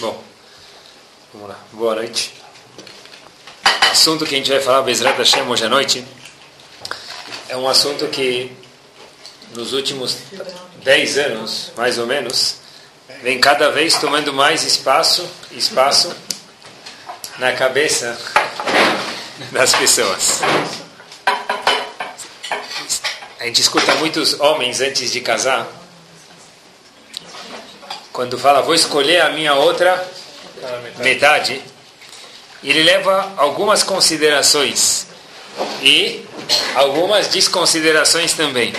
Bom, vamos lá. Boa noite. O assunto que a gente vai falar, Bezerra Hashem, hoje à noite, é um assunto que nos últimos 10 anos, mais ou menos, vem cada vez tomando mais espaço, espaço na cabeça das pessoas. A gente escuta muitos homens antes de casar quando fala, vou escolher a minha outra metade, ele leva algumas considerações e algumas desconsiderações também.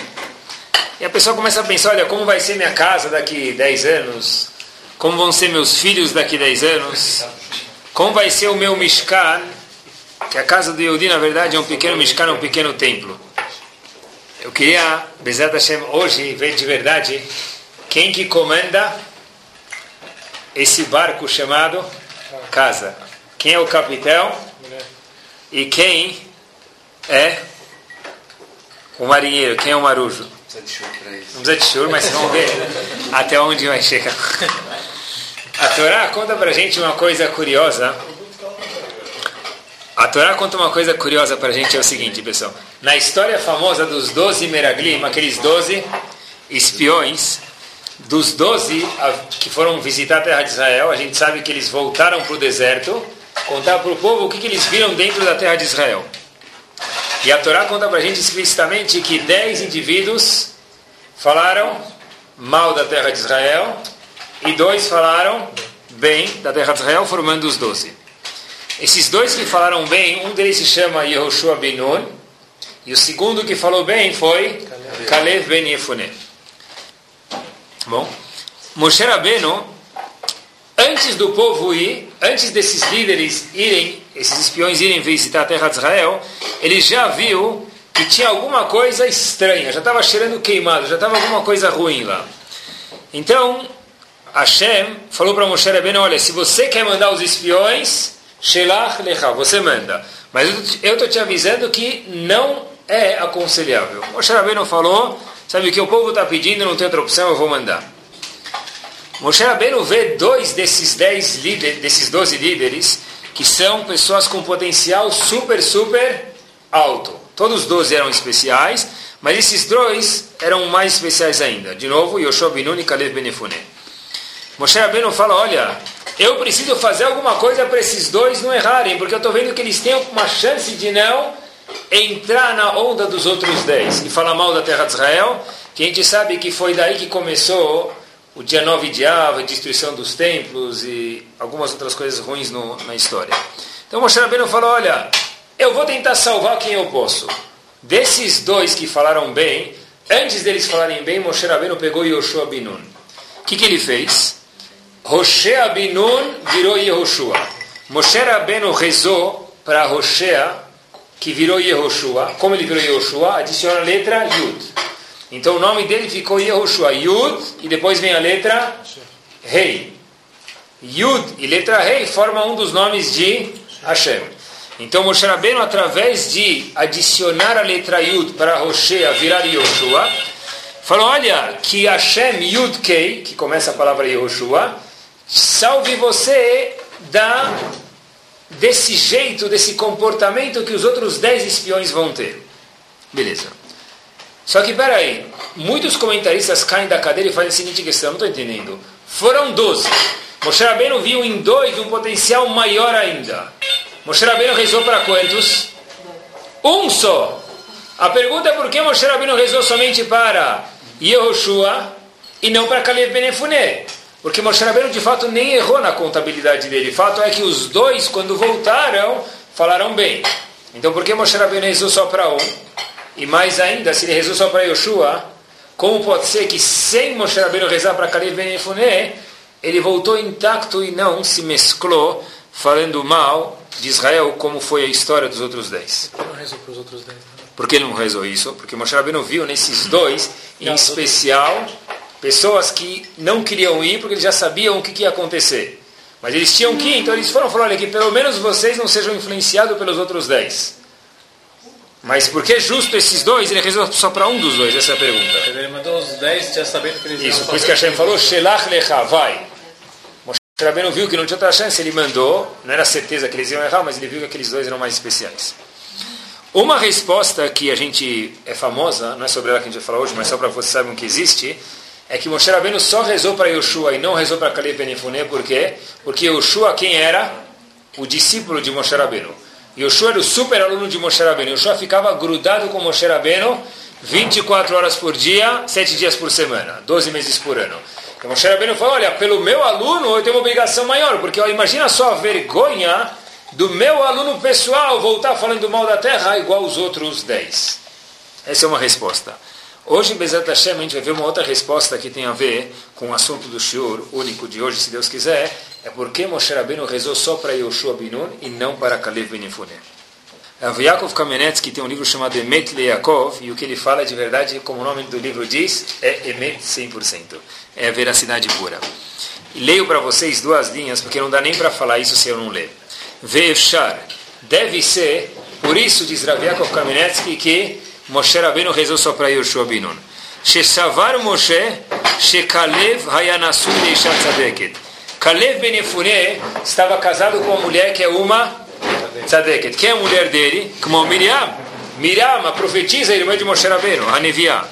E a pessoa começa a pensar, olha, como vai ser minha casa daqui 10 anos? Como vão ser meus filhos daqui 10 anos? Como vai ser o meu Mishkan? Que a casa do Yehudi, na verdade, é um pequeno Mishkan, um pequeno templo. Eu queria, Bezat Hashem, hoje ver de verdade quem que comanda esse barco chamado casa. Quem é o capitão e quem é o marinheiro, quem é o marujo. Não precisa de churro, mas vamos ver até onde vai chegar. A Torá conta pra gente uma coisa curiosa. A Torá conta uma coisa curiosa pra gente, é o seguinte, pessoal. Na história famosa dos doze Meraglim, aqueles doze espiões, dos doze que foram visitar a terra de Israel, a gente sabe que eles voltaram para o deserto, contar para o povo o que, que eles viram dentro da terra de Israel. E a Torá conta para a gente explicitamente que dez indivíduos falaram mal da terra de Israel e dois falaram bem da terra de Israel, formando os doze. Esses dois que falaram bem, um deles se chama Yehoshua ben Nun, e o segundo que falou bem foi Caleb ben Yefuneh. Bom, Moshe Rabbeinu, antes do povo ir, antes desses líderes irem, esses espiões irem visitar a terra de Israel, ele já viu que tinha alguma coisa estranha, já estava cheirando queimado, já estava alguma coisa ruim lá. Então, Hashem falou para Moshe Rabbeinu, olha, se você quer mandar os espiões, Shelach Lecha, você manda. Mas eu estou te avisando que não é aconselhável. Moshe Rabbeinu falou, sabe o que o povo está pedindo, não tem outra opção, eu vou mandar. Moshe Rabbeinu vê dois desses dez líderes, desses doze líderes, que são pessoas com potencial super, super alto. Todos os doze eram especiais, mas esses dois eram mais especiais ainda. De novo, Yoshua Binun e Caleb Benefuné. Moshe Rabbeinu fala, olha, eu preciso fazer alguma coisa para esses dois não errarem, porque eu estou vendo que eles têm uma chance de não entrar na onda dos outros dez e falar mal da terra de Israel, que a gente sabe que foi daí que começou o dia 9 de Av, a destruição dos templos e algumas outras coisas ruins no, na história. Então Moshe Rabbeinu falou, olha, eu vou tentar salvar quem eu posso. Desses dois que falaram bem, antes deles falarem bem, Moshe Rabbeinu pegou Yoshua Binun. O que, que ele fez? Roshea Binun virou Yehoshua. Moshe Rabbeinu rezou para Roshea, que virou Yehoshua. Como ele virou Yehoshua? Adiciona a letra Yud. Então o nome dele ficou Yehoshua. Yud, e depois vem a letra Rei. Yud e letra Rei formam um dos nomes de Hashem. Então Moshe Rabbeinu, através de adicionar a letra Yud para Roshea virar Yehoshua, falou, olha, que Hashem Yud Kei, que começa a palavra Yehoshua, salve você da desse jeito, desse comportamento que os outros dez espiões vão ter. Beleza. Só que, peraí, muitos comentaristas caem da cadeira e fazem a seguinte questão, não estou entendendo. Foram doze. Moshe Rabbeinu viu em dois um potencial maior ainda. Moshe Rabbeinu rezou para quantos? Um só. A pergunta é por que Moshe Rabbeinu rezou somente para Yehoshua e não para Caleb Benefuné? Porque Moshe Rabbeinu de fato nem errou na contabilidade dele. Fato é que os dois, quando voltaram, falaram bem. Então por que Moshe Rabbeinu rezou só para um? E mais ainda, se ele rezou só para Yoshua, como pode ser que sem Moshe Rabbeinu rezar para Caleb Ben Yefuné, ele voltou intacto e não se mesclou, falando mal de Israel, como foi a história dos outros dez? Por que não rezou para os outros dez? Por que ele não rezou isso? Porque Moshe Rabbeinu viu nesses dois, em especial, pessoas que não queriam ir porque eles já sabiam o que, que ia acontecer. Mas eles tinham que ir, então eles foram falar, olha, que pelo menos vocês não sejam influenciados pelos outros dez. Mas por que justo esses dois? Ele rezou só para um dos dois? Essa é a pergunta. Ele mandou os dez já sabendo que eles Isso, por isso que Hashem falou, Shelach lecha, vai. Rabbeinu viu que não tinha outra chance, ele mandou, não era certeza que eles iam errar, mas ele viu que aqueles dois eram mais especiais. Uma resposta que a gente é famosa, não é sobre ela que a gente vai falar hoje, mas só para vocês saibam que existe, é que Moshe Rabbeinu só rezou para Yoshua e não rezou para Caleb Ben Yefuneh, por quê? Porque Yoshua quem era? O discípulo de Moshe Rabbeinu. Yoshua era o super aluno de Moshe Rabbeinu. Yoshua ficava grudado com Moshe Rabbeinu 24 horas por dia, 7 dias por semana, 12 meses por ano. Então Moshe Rabbeinu falou, olha, pelo meu aluno eu tenho uma obrigação maior, porque ó, imagina só a vergonha do meu aluno pessoal voltar falando mal da terra igual os outros 10. Essa é uma resposta. Hoje, em Bezat Hashem, a gente vai ver uma outra resposta que tem a ver com o assunto do shiur único de hoje, se Deus quiser, é porque Moshe Rabbeinu rezou só para Yoshua Binun e não para Kalev Ben Yefuneh. Yaakov Kamenetsky tem um livro chamado Emet Yaakov, e o que ele fala de verdade, como o nome do livro diz, é Emet 100%. É a veracidade pura. E leio para vocês duas linhas, porque não dá nem para falar isso se eu não ler. Ve'efshar, deve ser, por isso diz Rav Yaakov Kamenetsky, que Moshe Rabbeinu rezou só para Yoshua Binun. Shesavar Moshe, Shekalev Hayanasu Leishat Tzadeket. Kalev Ben Yefuneh estava casado com uma mulher que é uma Tzadeket. Quem é a mulher dele? Como Miriam. Miriam, a profetisa, irmã de Moshe Rabbeinu, a Neviá.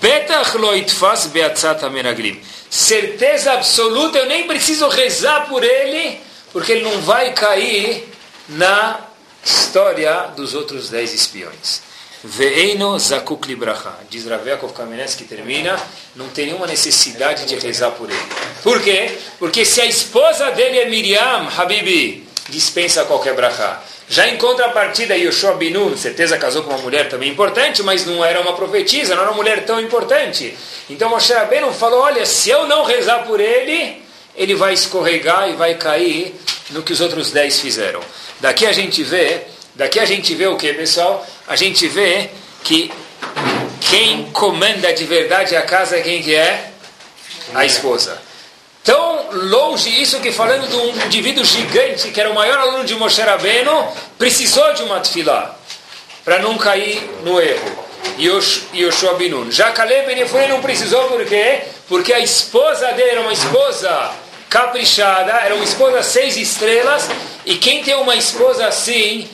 Betach lo itfas beatzat amenaglim. Certeza absoluta, eu nem preciso rezar por ele, porque ele não vai cair na história dos outros dez espiões. Ve'eino zakuk libracha. Diz Rav Yaakov Kamenetsky que termina, não tem nenhuma necessidade de rezar por ele. Por quê? Porque se a esposa dele é Miriam, Habibi, dispensa qualquer brachá. Já em contrapartida, Yoshua Binun, certeza casou com uma mulher também importante, mas não era uma profetisa, não era uma mulher tão importante. Então Moshe Rabbeinu falou, olha, se eu não rezar por ele, ele vai escorregar e vai cair no que os outros dez fizeram. Daqui a gente vê Daqui a gente vê o que, pessoal? A gente vê que quem comanda de verdade a casa é quem que é? A esposa. Tão longe isso que falando de um indivíduo gigante, que era o maior aluno de Moshe Rabbeinu, precisou de uma tefilá, para não cair no erro. Yoshua Binun. Já Caleb Ben não precisou, por quê? Porque a esposa dele era uma esposa caprichada, era uma esposa seis estrelas, e quem tem uma esposa assim,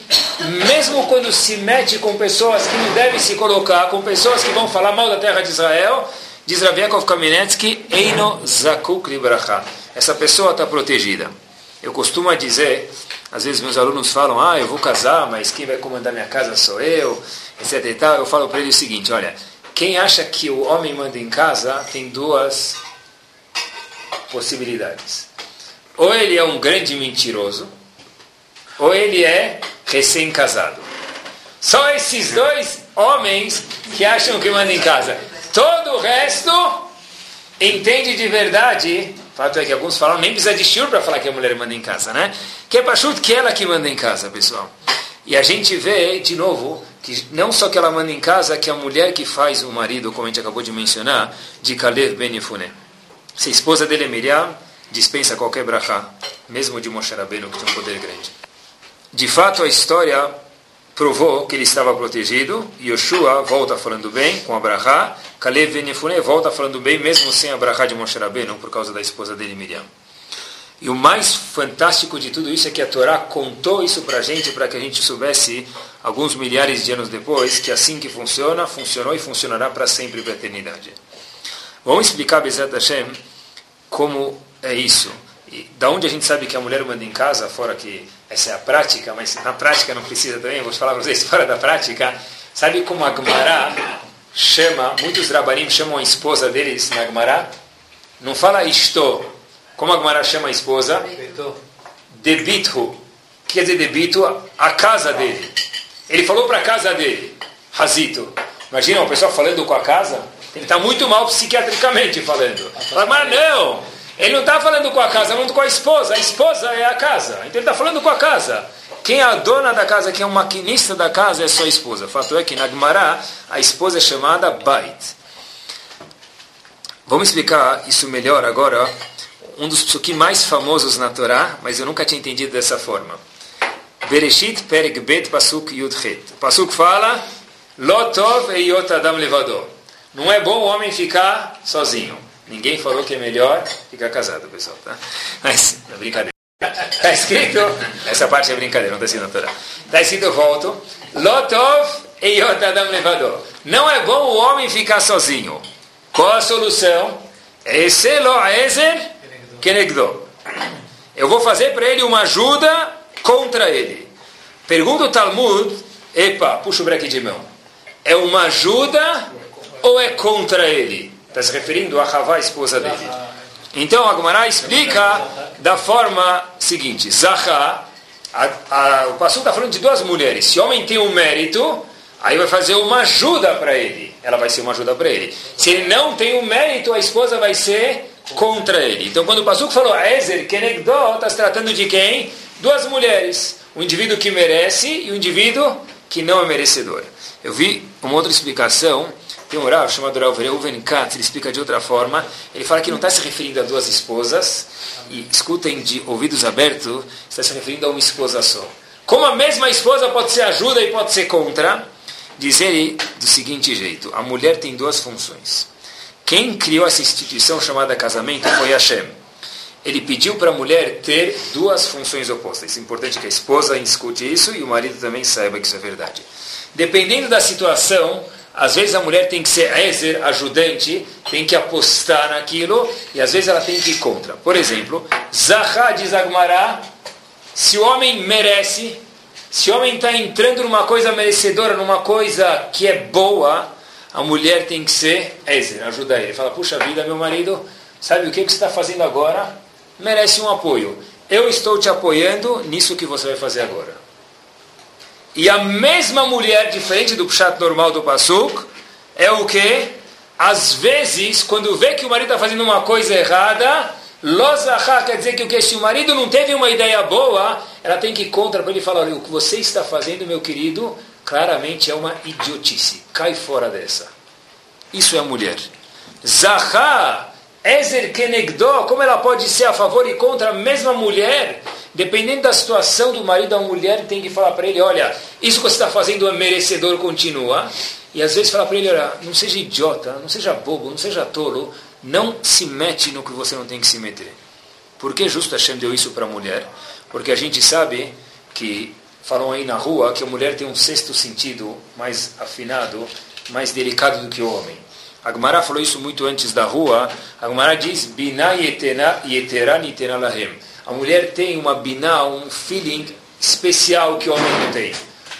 mesmo quando se mete com pessoas que não devem se colocar, com pessoas que vão falar mal da terra de Israel, diz Rav Yaakov Kamenetsky, Eino Zakuk Libracha. Essa pessoa está protegida. Eu costumo dizer, às vezes meus alunos falam, ah, eu vou casar, mas quem vai comandar minha casa sou eu, etc e tal. Eu falo para ele o seguinte, olha, quem acha que o homem manda em casa tem duas possibilidades. Ou ele é um grande mentiroso, ou ele é recém-casado. Só esses dois homens que acham que mandam em casa. Todo o resto entende de verdade. O fato é que alguns falam, nem precisa de shiur para falar que a mulher manda em casa, né? Que é pachuto que ela que manda em casa, pessoal. E a gente vê, de novo, que não só que ela manda em casa, que a mulher que faz o marido, como a gente acabou de mencionar, de Kalev Ben Yefuneh. Se a esposa dele é Miriam, dispensa qualquer brachá, mesmo de Moshe Rabbeinu, que tem um poder grande. De fato, a história provou que ele estava protegido. Yoshua volta falando bem com a brachá. Kalev Venefune volta falando bem, mesmo sem a brachá de Moshe Rabbeinu, por causa da esposa dele, Miriam. E o mais fantástico de tudo isso é que a Torá contou isso para a gente, para que a gente soubesse, alguns milhares de anos depois, que assim que funciona, funcionou e funcionará para sempre, para a eternidade. Vamos explicar, Bezat Hashem, como é isso. E da onde a gente sabe que a mulher manda em casa, fora que essa é a prática, mas na prática não precisa também, vou falar para vocês fora da prática. Sabe como a Gemara chama, muitos rabanim chamam a esposa deles na Gemara? Não fala isto. Como a Gemara chama a esposa? Debithu. O que quer dizer debito? A casa dele. Ele falou para a casa dele. Razito. Imagina uma pessoa falando com a casa? Ele está muito mal psiquiatricamente falando. Fala, mas não, ele não está falando com a casa, falando com a esposa. A esposa é a casa. Então ele está falando com a casa. Quem é a dona da casa, quem é o maquinista da casa é sua esposa. O fato é que na Gemara a esposa é chamada Bait. Vamos explicar isso melhor agora. Um dos psukim mais famosos na Torá, mas eu nunca tinha entendido dessa forma. Bereshit Perek Bet Pasuk Yudchet. Pasuk fala Lotov Eyot Adam Levador. Não é bom o homem ficar sozinho. Ninguém falou que é melhor ficar casado, pessoal, tá? Mas, é brincadeira. Está escrito, essa parte é brincadeira, não está escrito na Torá. Está escrito, volto, Lotov e Yotadam levador. Não é bom o homem ficar sozinho. Qual a solução? Kenegdo. Eu vou fazer para ele uma ajuda contra ele. Pergunta o Talmud, epa, puxa o breque de mão. É uma ajuda ou é contra ele? Está se referindo a Havá, esposa dele. Então a Gemara explica da forma seguinte: Zahá, o pastor está falando de duas mulheres. Se o homem tem um mérito, aí vai fazer uma ajuda para ele. Ela vai ser uma ajuda para ele. Se ele não tem um mérito, a esposa vai ser contra ele. Então quando o pastor falou Ezer Kenegdó, está se tratando de quem? Duas mulheres. Um indivíduo que merece e um indivíduo que não é merecedor. Eu vi uma outra explicação tem um Rav chamado Rav Reuven Katz, ele explica de outra forma. Ele fala que não está se referindo a duas esposas, e escutem de ouvidos abertos, está se referindo a uma esposa só. Como a mesma esposa pode ser ajuda e pode ser contra, diz ele do seguinte jeito: a mulher tem duas funções. Quem criou essa instituição chamada casamento foi Hashem. Ele pediu para a mulher ter duas funções opostas. É importante que a esposa escute isso e o marido também saiba que isso é verdade. Dependendo da situação, às vezes a mulher tem que ser ezer, ajudante, tem que apostar naquilo, e às vezes ela tem que ir contra. Por exemplo, Zahá diz Agmará, se o homem merece, se o homem está entrando numa coisa merecedora, numa coisa que é boa, a mulher tem que ser ezer, ajudar ele. Fala, puxa vida, meu marido, sabe o que, que você está fazendo agora? Merece um apoio. Eu estou te apoiando nisso que você vai fazer agora. E a mesma mulher, diferente do pshat normal do Pasuk, é o que? Às vezes, quando vê que o marido está fazendo uma coisa errada, Lozahá quer dizer que, o que se o marido não teve uma ideia boa, ela tem que ir contra para ele falar, olha, o que você está fazendo, meu querido, claramente é uma idiotice. Cai fora dessa. Isso é a mulher. Zahá, Ezer Kenegdó, como ela pode ser a favor e contra a mesma mulher Dependendo da situação do marido, a mulher tem que falar para ele: olha, isso que você está fazendo é merecedor, continua. E às vezes falar para ele: olha, não seja idiota, não seja bobo, não seja tolo, não se mete no que você não tem que se meter. Por que justo Hashem deu isso para a mulher? Porque a gente sabe que, falam aí na rua, que a mulher tem um sexto sentido mais afinado, mais delicado do que o homem. A Gemara falou isso muito antes da rua. A Gemara diz: Bina yetera nitera lahem a mulher tem uma biná, um feeling especial que o homem não tem.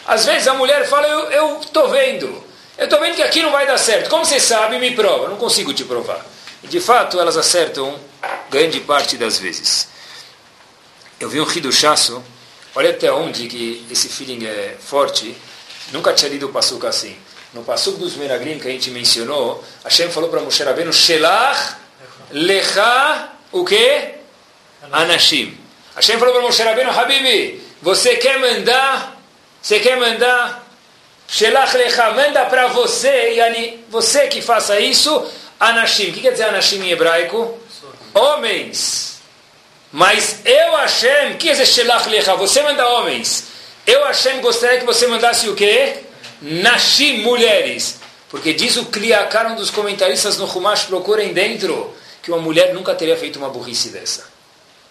Às vezes a mulher fala, eu estou vendo, eu estou vendo que aqui não vai dar certo. Como você sabe, me prova. Não consigo te provar. E de fato elas acertam grande parte das vezes. Eu vi um riduchaço, olha até onde que esse feeling é forte. Nunca tinha lido o Passuca assim. No Passuca dos Meraglim que a gente mencionou, Hashem falou para Moshe Rabbeinu, Shelach lecha o quê? Anashim. Hashem falou para Moshe Rabbeinu, Habibi, você quer mandar, você quer mandar, Shelach Lecha, manda para você, yani, você que faça isso, Anashim. O que quer dizer Anashim em hebraico? Homens. Mas eu, Hashem, que dizer Shelach Lecha? Você manda homens. Eu, Hashem, gostaria que você mandasse o quê? Nashim, mulheres. Porque diz o Kliakar, um dos comentaristas no Humash, procurem dentro, que uma mulher nunca teria feito uma burrice dessa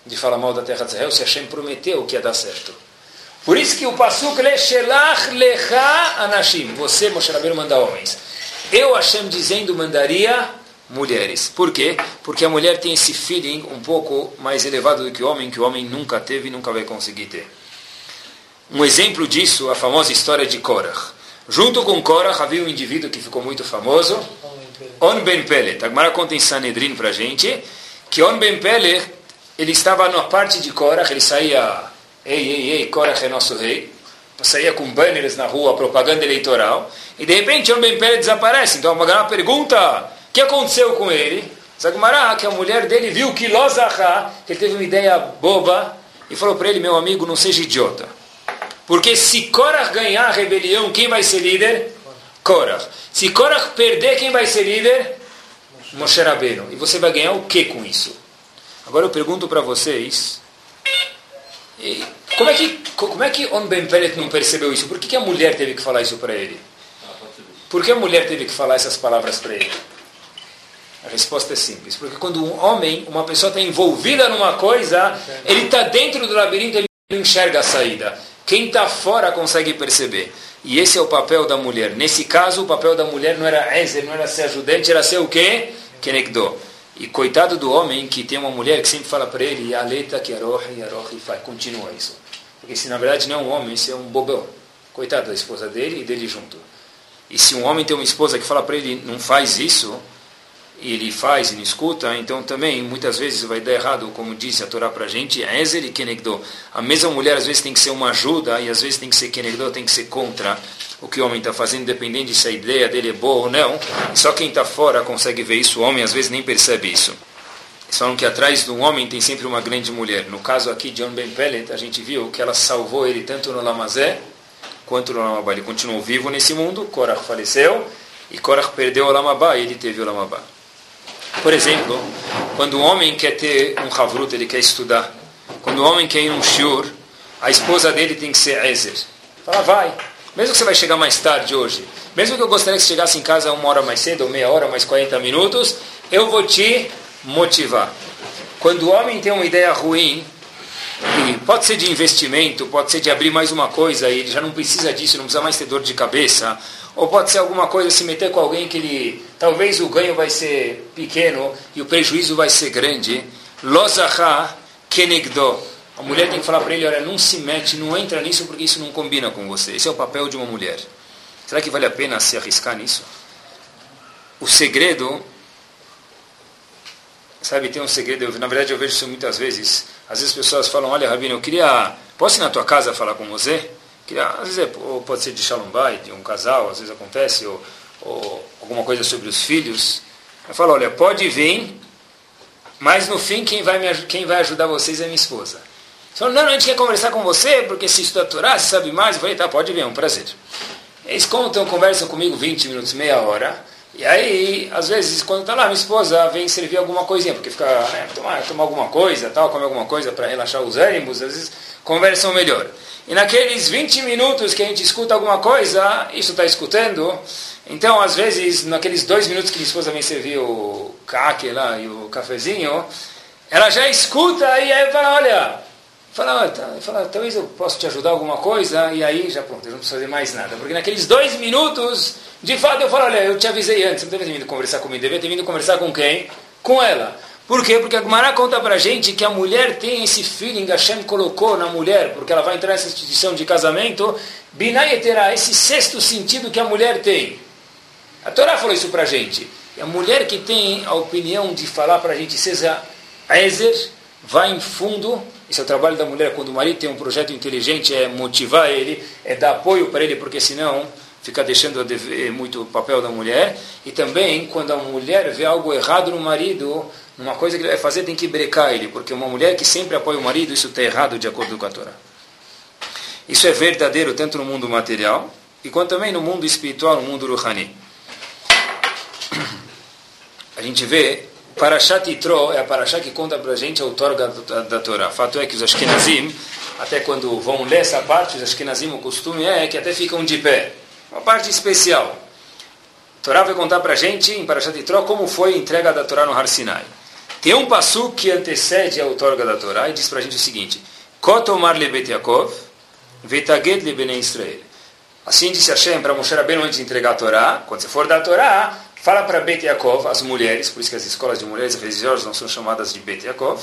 de falar mal da terra de Israel, se Hashem prometeu que ia dar certo. Por isso que o Pasuk Leshelach Lecha Anashim, você, Moshe Rabbeinu, manda homens. Eu, Hashem, dizendo, mandaria mulheres. Por quê? Porque a mulher tem esse feeling um pouco mais elevado do que o homem, que o homem nunca teve e nunca vai conseguir ter. Um exemplo disso, a famosa história de Korach. Junto com Korach havia um indivíduo que ficou muito famoso, On Ben Pelet. Agora conta em Sanedrin para gente, que On Ben Pelet ele estava na parte de Korach, ele saía, ei, ei, ei, Korach é nosso rei, saía com banners na rua, propaganda eleitoral, e de repente o Ben Pele desaparece. Então a pergunta, o que aconteceu com ele? Zagmará, que a mulher dele viu que Lozahá, que ele teve uma ideia boba, e falou para ele, meu amigo, não seja idiota. Porque se Korach ganhar a rebelião, quem vai ser líder? Korach. Se Korach perder, quem vai ser líder? Moshe Rabbeinu. E você vai ganhar o que com isso? Agora eu pergunto para vocês, como é que como é que On Ben Pelet não percebeu isso? Por que, que a mulher teve que falar isso para ele? Por que a mulher teve que falar essas palavras para ele? resposta é simples. Porque quando um homem, uma pessoa está envolvida numa coisa, ele está dentro do labirinto, ele não enxerga a saída. Quem está fora consegue perceber. E esse é o papel da mulher. Nesse caso, o papel da mulher não era Ezer, não era ser ajudante, era ser o quê? Kenegdo. E coitado do homem que tem uma mulher que sempre fala para ele, Aleta, que aroha, aroha, e faz. Continua isso. Porque se na verdade não é um homem, isso é um bobão. Coitado da esposa dele e dele junto. E se um homem tem uma esposa que fala para ele, não faz isso, e ele faz e não escuta, então também muitas vezes vai dar errado, como disse a Torá para a gente, Ezer e Kenegdo. A mesma mulher às vezes tem que ser uma ajuda e às vezes tem que ser Kenegdo, tem que ser contra o que o homem está fazendo, dependendo se a ideia dele é boa ou não. Só quem está fora consegue ver isso, o homem às vezes nem percebe isso. Eles falam que atrás de um homem tem sempre uma grande mulher. No caso aqui de John Ben Pellet, a gente viu que ela salvou ele tanto no Lamazé quanto no Lamabá. Ele continuou vivo nesse mundo, Korach faleceu, e Korach perdeu o Lamabá e ele teve o Lamabá. Por exemplo, quando um homem quer ter um Havrut, ele quer estudar. Quando o homem quer ir um shiur, a esposa dele tem que ser Ezer. Fala, vai. Mesmo que você vai chegar mais tarde hoje, mesmo que eu gostaria que você chegasse em casa uma hora mais cedo, ou meia hora, mais 40 minutos, eu vou te motivar. Quando o homem tem uma ideia ruim, e pode ser de investimento, pode ser de abrir mais uma coisa, e ele já não precisa disso, não precisa mais ter dor de cabeça, ou pode ser alguma coisa, se meter com alguém que ele, talvez o ganho vai ser pequeno e o prejuízo vai ser grande. Lozaha kenegdo. A mulher tem que falar para ele, olha, não se mete, não entra nisso porque isso não combina com você. Esse é o papel de uma mulher. Será que vale a pena se arriscar nisso? O segredo, sabe, tem um segredo, eu, na verdade eu vejo isso muitas vezes. Às vezes as pessoas falam, olha Rabino, eu queria, posso ir na tua casa falar com você? Que às vezes é, pode ser de Shalom Bay, de um casal, às vezes acontece, ou, ou alguma coisa sobre os filhos. Eu falo, olha, pode vir, mas no fim quem vai, me, quem vai ajudar vocês é minha esposa. Falou, não, não, a gente quer conversar com você, porque se Torá, se sabe mais. Eu falei, tá, pode vir, é um prazer. Eles contam, conversam comigo 20 minutos, meia hora. E aí, às vezes, quando está lá, minha esposa vem servir alguma coisinha, porque fica, né, tomar, tomar alguma coisa, tal, comer alguma coisa para relaxar os ânimos, às vezes conversam melhor. E naqueles 20 minutos que a gente escuta alguma coisa, isso está escutando. Então, às vezes, naqueles dois minutos que minha esposa vem servir o caque lá e o cafezinho, ela já escuta e aí fala, olha, fala, tá, fala, talvez eu possa te ajudar alguma coisa, e aí já pronto, eu não preciso fazer mais nada. Porque naqueles dois minutos, de fato, eu falo, olha, eu te avisei antes, não deve ter vindo conversar comigo, deve ter vindo conversar com quem? Com ela. Por quê? Porque a Gumara conta para a gente que a mulher tem esse feeling, Hashem colocou na mulher, porque ela vai entrar nessa instituição de casamento, Binai terá esse sexto sentido que a mulher tem. A Torá falou isso para a gente. E a mulher que tem a opinião de falar para a gente, seja Ezer, vai em fundo, esse é o trabalho da mulher, quando o marido tem um projeto inteligente, é motivar ele, é dar apoio para ele, porque senão fica deixando dever muito o papel da mulher. E também, quando a mulher vê algo errado no marido, uma coisa que ele vai fazer tem que brecar ele, porque uma mulher que sempre apoia o marido, isso está errado de acordo com a Torá. Isso é verdadeiro tanto no mundo material, e quanto também no mundo espiritual, no mundo ruhani. A gente vê, Parashat Yitro é a Parashat que conta para a gente a outorga da, da Torá. Fato é que os Ashkenazim, até quando vão ler essa parte, os Ashkenazim, o costume é que até ficam de pé. Uma parte especial. A Torá vai contar para a gente, em Parashat Yitro, como foi a entrega da Torá no Har Sinai. Tem um passo que antecede a outorga da Torá e diz para a gente o seguinte: Kotomar lebet Yaakov, vetaged lebene Israel. Assim disse Hashem para Moshe Rabbeinu antes de entregar a Torá. Quando você for dar a Torá, fala para Bet Yaakov, as mulheres, por isso que as escolas de mulheres religiosas não são chamadas de Bet Yaakov.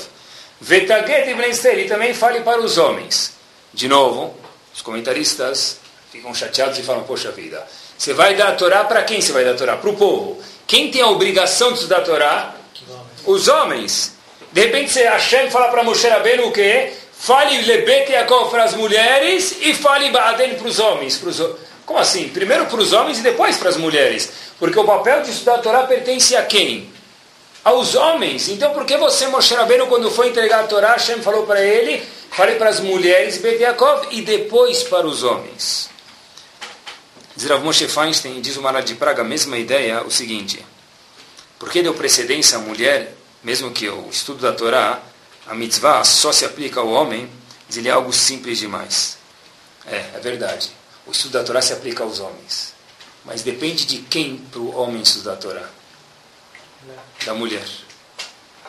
Vetaged Israel. E também fale para os homens. De novo, os comentaristas ficam chateados e falam: Poxa vida, você vai dar a Torá para quem você vai dar a Torá? Para o povo. Quem tem a obrigação de estudar a Torá? Os homens. De repente você Hashem fala para Moshe Rabbeinu o quê? Fale Lebet Yaakov para as mulheres e fale Baaden para os homens. Para os... Como assim? Primeiro para os homens e depois para as mulheres. Porque o papel de estudar a Torá pertence a quem? Aos homens. Então por que você, Moshe Rabbeinu, quando foi entregar a Torá, Hashem falou para ele, fale para as mulheres Bet e depois para os homens? Diz Rav Moshe Feinstein, diz o Mara de Praga, a mesma ideia, o seguinte... Por que deu precedência à mulher, mesmo que o estudo da Torá, a mitzvah só se aplica ao homem, diz ele é algo simples demais. É, é verdade. O estudo da Torá se aplica aos homens. Mas depende de quem para o homem estudar a Torá. Da mulher.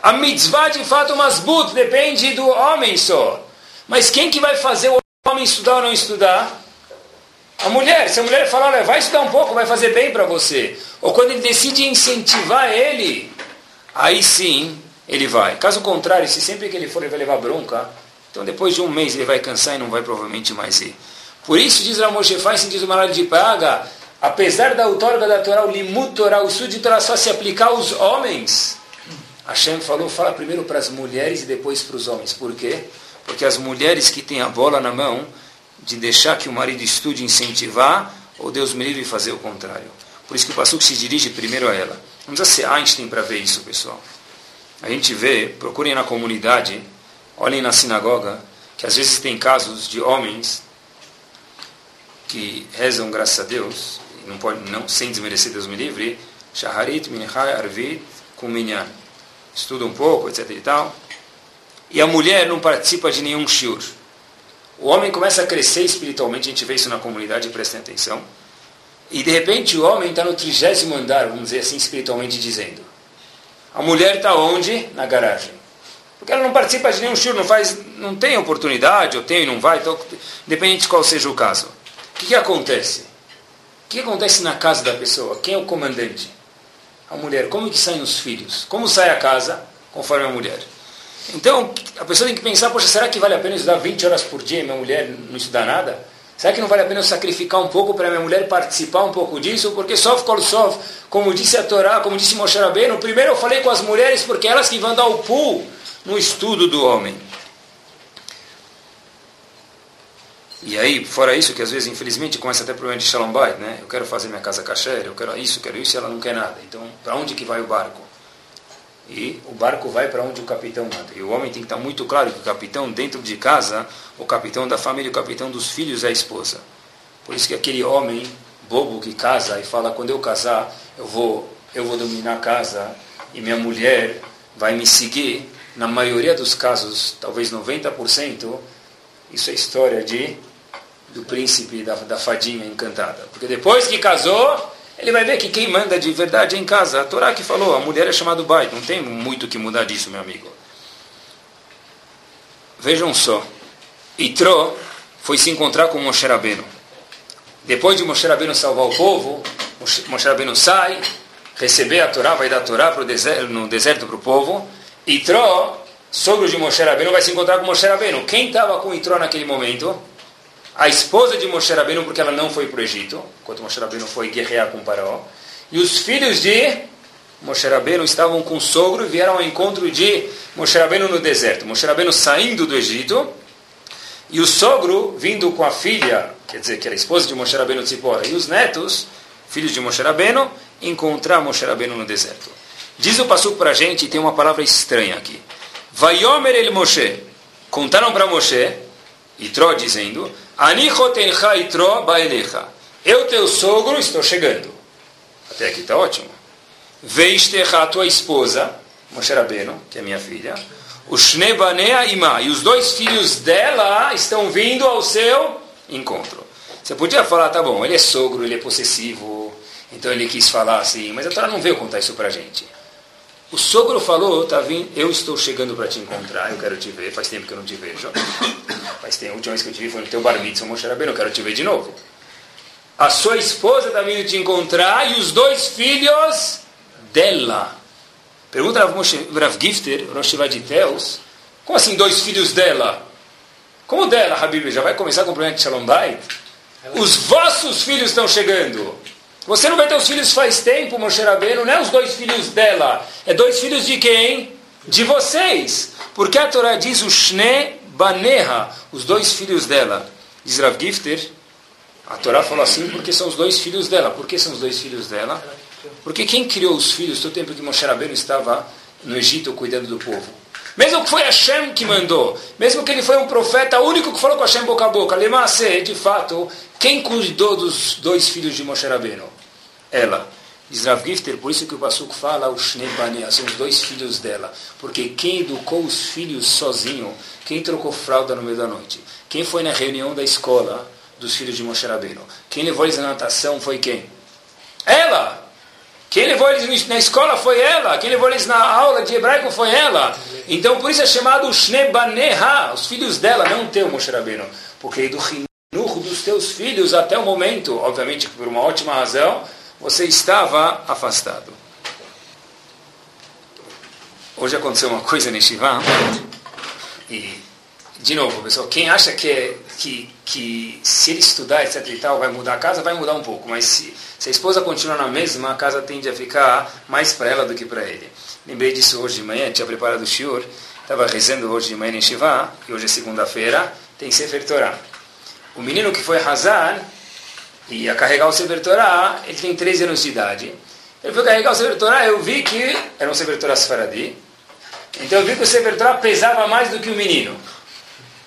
A mitzvah de fato masbut depende do homem só. Mas quem que vai fazer o homem estudar ou não estudar? A mulher. Se a mulher falar, olha, vai estudar um pouco, vai fazer bem para você. Ou quando ele decide incentivar ele, aí sim ele vai. Caso contrário, se sempre que ele for ele vai levar bronca, então depois de um mês ele vai cansar e não vai provavelmente mais ir. Por isso diz Ramoshe Feinstein, diz o Malad de Praga, apesar da outorga da Torá, o limut Torá, o estudo de Torá só se aplicar aos homens, Hashem falou, fala primeiro para as mulheres e depois para os homens. Por quê? Porque as mulheres que têm a bola na mão de deixar que o marido estude e incentivar, ou Deus me livre fazer o contrário. Por isso que o Passuco se dirige primeiro a ela. Não precisa ser Einstein para ver isso, pessoal. A gente vê, procurem na comunidade, olhem na sinagoga, que às vezes tem casos de homens que rezam graças a Deus, não pode, não, sem desmerecer Deus me livre, Shaharit, Minchai, Arvit, Kuminyan. Estuda um pouco, etc e tal. E a mulher não participa de nenhum shiur. O homem começa a crescer espiritualmente, a gente vê isso na comunidade, prestem atenção. E de repente o homem está no trigésimo andar, vamos dizer assim, espiritualmente dizendo. A mulher está onde? Na garagem. Porque ela não participa de nenhum shiur, não faz, não tem oportunidade, ou tem, não vai, então, depende de qual seja o caso que, que acontece? O que acontece na casa da pessoa? Quem é o comandante? A mulher. Como que saem os filhos? Como sai a casa? Conforme a mulher. Então, a pessoa tem que pensar, poxa, será que vale a pena estudar 20 horas por dia e minha mulher não estudar nada? Será que não vale a pena eu sacrificar um pouco para minha mulher participar um pouco disso? Porque sof kol sof, como disse a Torá, como disse Moshe Rabbeinu, primeiro eu falei com as mulheres porque elas que vão dar o pulo no estudo do homem. E aí, fora isso, que às vezes, infelizmente, começa até problema de shalom bayit, né? Eu quero fazer minha casa kasher, eu quero isso, quero isso, e ela não quer nada. Então, para onde que vai o barco? E o barco vai para onde o capitão manda. E o homem tem que estar muito claro que o capitão, dentro de casa, o capitão da família, o capitão dos filhos é a esposa. Por isso que aquele homem bobo que casa e fala, quando eu casar, eu vou, eu vou dominar a casa e minha mulher vai me seguir, na maioria dos casos, talvez 90%, isso é história de do príncipe da, da fadinha encantada. Porque depois que casou, ele vai ver que quem manda de verdade é em casa. A Torá que falou, a mulher é chamada bai. Não tem muito que mudar disso, meu amigo. Vejam só. Itró foi se encontrar com Moshe Rabbeinu. Depois de Moshe Rabbeinu salvar o povo, Moshe Rabbeinu sai, receber a Torá, vai dar a Torá pro deserto, no deserto para o povo. Itró, sogro de Moshe Rabbeinu, vai se encontrar com Moshe Rabbeinu. Quem estava com Itró naquele momento? A esposa de Moshe Rabbeinu, porque ela não foi para o Egito, enquanto Moshe Rabbeinu foi guerrear com Faraó. E os filhos de Moshe Rabbeinu estavam com o sogro e vieram ao encontro de Moshe Rabbeinu no deserto. Moshe Rabbeinu saindo do Egito e o sogro vindo com a filha, quer dizer, que era a esposa de Moshe Rabbeinu Tzipora, e os netos, filhos de Moshe Rabbeinu, encontrar Moshe Rabbeinu no deserto. Diz o Passuco para a gente, tem uma palavra estranha aqui. Vayomer el Moshe. Contaram para Moshe, e Tró dizendo, Anichotencha itro baelecha. Eu, teu sogro, estou chegando. Até aqui está ótimo. Veistecha, tua esposa, Moshe Rabbeinu, que é minha filha, o Shnebanea Ima, e os dois filhos dela estão vindo ao seu encontro. Você podia falar, tá bom, ele é sogro, ele é possessivo, então ele quis falar assim, mas a Torá não veio contar isso para gente. O sogro falou, vindo, eu estou chegando para te encontrar, eu quero te ver, faz tempo que eu não te vejo. Faz tempo, a última vez que eu te vi foi no teu bar mitzvah, Moshe Rabbeinu, eu quero te ver de novo. A sua esposa está vindo te encontrar e os dois filhos dela. Pergunta Rav, Gifter, Rosh Teus, como assim dois filhos dela? Como dela, Habib? Já vai começar com o problema de Shalom Bait? Os vossos filhos estão chegando. Você não vai ter os filhos faz tempo, Moshe Rabbeinu, não é os dois filhos dela. É dois filhos de quem? De vocês. Porque a Torá diz o Shne Baneha, os dois filhos dela. Diz Rav Gifter, a Torá falou assim porque são os dois filhos dela. Por que são os dois filhos dela? Porque quem criou os filhos todo tempo que Moshe Rabbeinu estava no Egito cuidando do povo? Mesmo que foi Hashem que mandou, mesmo que ele foi um profeta único que falou com Hashem boca a boca, Lemase, de fato, quem cuidou dos dois filhos de Moshe Rabbeinu? ela. Diz Rav Gifter, por isso que o Passuco fala o Shnebania, são os dois filhos dela. Porque quem educou os filhos sozinho, quem trocou fralda no meio da noite, quem foi na reunião da escola dos filhos de Moshe Rabbeinu, quem levou eles na natação foi quem? Ela! Quem levou eles na escola foi ela. Quem levou eles na aula de hebraico foi ela. Então por isso é chamado Shnebaneha, os filhos dela, não teu, Moshe. Porque do rinucho dos teus filhos até o momento, obviamente por uma ótima razão, você estava afastado. Hoje aconteceu uma coisa nesse Shiva, e, de novo, pessoal, quem acha que, é, que, que se ele estudar, etc e tal, vai mudar a casa, vai mudar um pouco, mas se, se a esposa continuar na mesma, a casa tende a ficar mais para ela do que para ele. Lembrei disso hoje de manhã, tinha preparado o shiur, estava rezando hoje de manhã em Shiva, e hoje é segunda-feira, tem Sefer Torah. O menino que foi Hazan, ia carregar o Sefer Torah, ele tem 13 anos de idade. Ele foi carregar o Sefer Torah, eu vi que era um Sefer Torah Sfaradi, então eu vi que o Sefer Torah pesava mais do que o menino.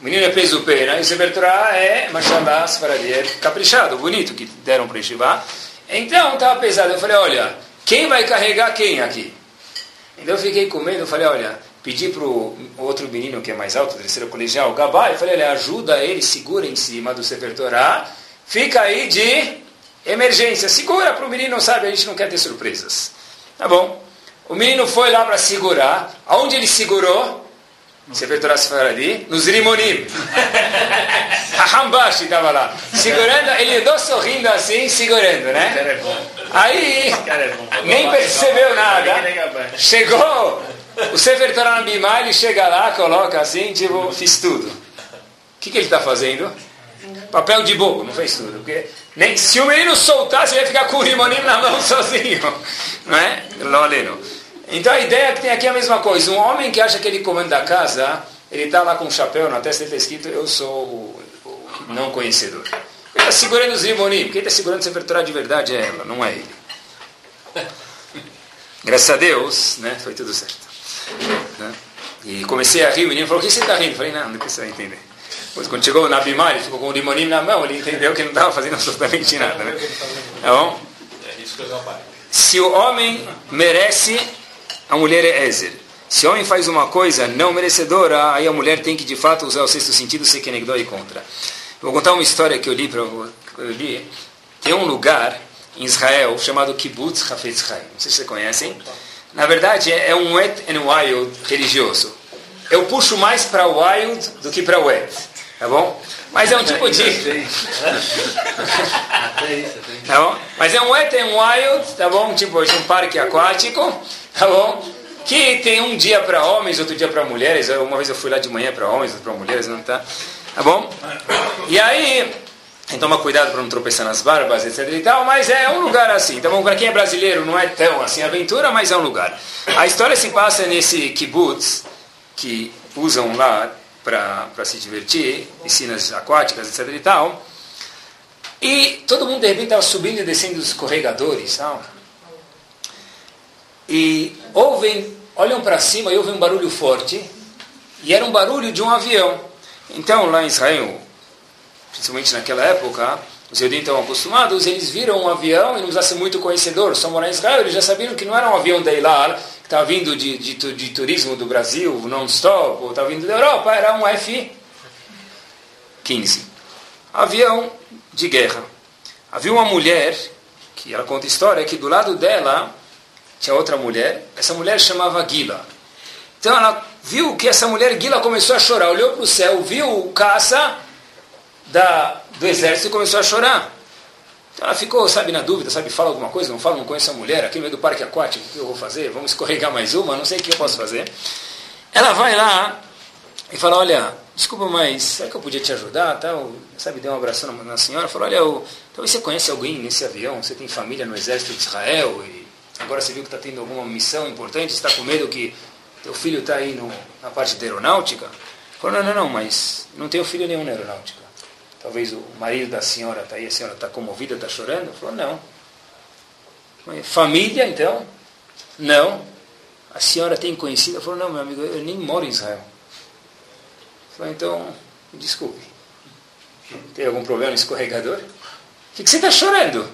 O menino é peso pena, e Sefer Torah é, mashallah, Sfaradi, caprichado, bonito, que deram para Yeshiva. Então estava pesado, eu falei, olha, quem vai carregar quem aqui? Então eu fiquei com medo, eu falei, olha, pedi para o outro menino que é mais alto, terceiro colegial, o Gabá, eu falei, olha, ajuda ele, segura em cima do Sefer Torah, fica aí de emergência, segura para o menino, sabe, a gente não quer ter surpresas. Tá bom. O menino foi lá para segurar. Aonde ele segurou? Você vê Torá ali? Nos Rimonim. Hambashi estava lá. Segurando, ele andou sorrindo assim, segurando, né? Aí, nem percebeu nada. Chegou o Sefer Torah Bimá, ele chega lá, coloca assim, tipo, fiz tudo. O que, que ele está fazendo? Papel de bobo, não fez tudo. Porque nem, se o menino soltasse, ele ia ficar com o rimonim na mão sozinho. Não é? Loleno. Então a ideia é que tem aqui a mesma coisa. Um homem que acha que ele comanda a casa, ele está lá com um chapéu na testa e está escrito: Eu sou o, o não conhecedor. Ele está segurando os rimonim. Quem está segurando o Sefer de verdade é ela, não é ele. Graças a Deus, né, foi tudo certo. Né? E comecei a rir, o menino falou: O que você está rindo? Eu falei: Não, você vai entender. Pois quando chegou na Bimar, ele ficou com o limonim na mão, ele entendeu que não estava fazendo absolutamente nada. Né? Tá bom? Se o homem merece, a mulher é Ezer. Se o homem faz uma coisa não merecedora, aí a mulher tem que de fato usar o sexto sentido, se kenegdó e contra. vou contar uma história que eu li para eu li. Tem um lugar em Israel chamado Kibbutz Hafetz Chaim. Não sei se vocês conhecem. Na verdade, é um wet and wild religioso. Eu puxo mais para wild do que para wet. Tá bom? Mas é um tipo de. tá bom? Mas é um wet and wild, tá bom? Tipo de um parque aquático, tá bom? Que tem um dia para homens, outro dia para mulheres. Uma vez eu fui lá de manhã para homens, outra para mulheres, não tá? Tá bom? E aí, que tomar cuidado para não tropeçar nas barbas, etc e tal, mas é um lugar assim. Tá bom? Para quem é brasileiro não é tão assim aventura, mas é um lugar. A história se passa nesse kibbutz, que usam lá para se divertir, piscinas aquáticas, etc e tal. E todo mundo de repente estava subindo e descendo os escorregadores, tal. E ouvem, olham para cima e ouvem um barulho forte, e era um barulho de um avião. Então, lá em Israel, principalmente naquela época, os judeus estão acostumados, eles viram um avião, e não precisa ser muito conhecedor, só morar em Israel, eles já sabiam que não era um avião da Ilar, que estava vindo de, de, de, turismo do Brasil, non-stop, ou estava vindo da Europa, era um F-15. Avião de guerra. Havia uma mulher, que ela conta história, que do lado dela tinha outra mulher, essa mulher chamava Gila. Então ela viu que essa mulher Gila começou a chorar, olhou para o céu, viu o caça da, do exército e começou a chorar. Ela ficou, sabe, na dúvida, sabe, fala alguma coisa, não fala, não conheço a mulher, aqui no meio do parque aquático, o que eu vou fazer? Vamos escorregar mais uma, não sei o que eu posso fazer. Ela vai lá e fala, olha, desculpa, mas será que eu podia te ajudar? Tal? Sabe, deu um abraço na, na senhora, falou, olha, eu, talvez você conhece alguém nesse avião, você tem família no exército de Israel e agora você viu que está tendo alguma missão importante, está com medo que teu filho está aí no, na parte da aeronáutica? Falou, não, não, não, mas não tenho filho nenhum na aeronáutica. Talvez o marido da senhora está aí, a senhora está comovida, está chorando? Falou, não. Família, então? Não. A senhora tem conhecida? Falou, não, meu amigo, eu nem moro em Israel. Falou, então, desculpe. Tem algum problema no escorregador? Por que você está chorando?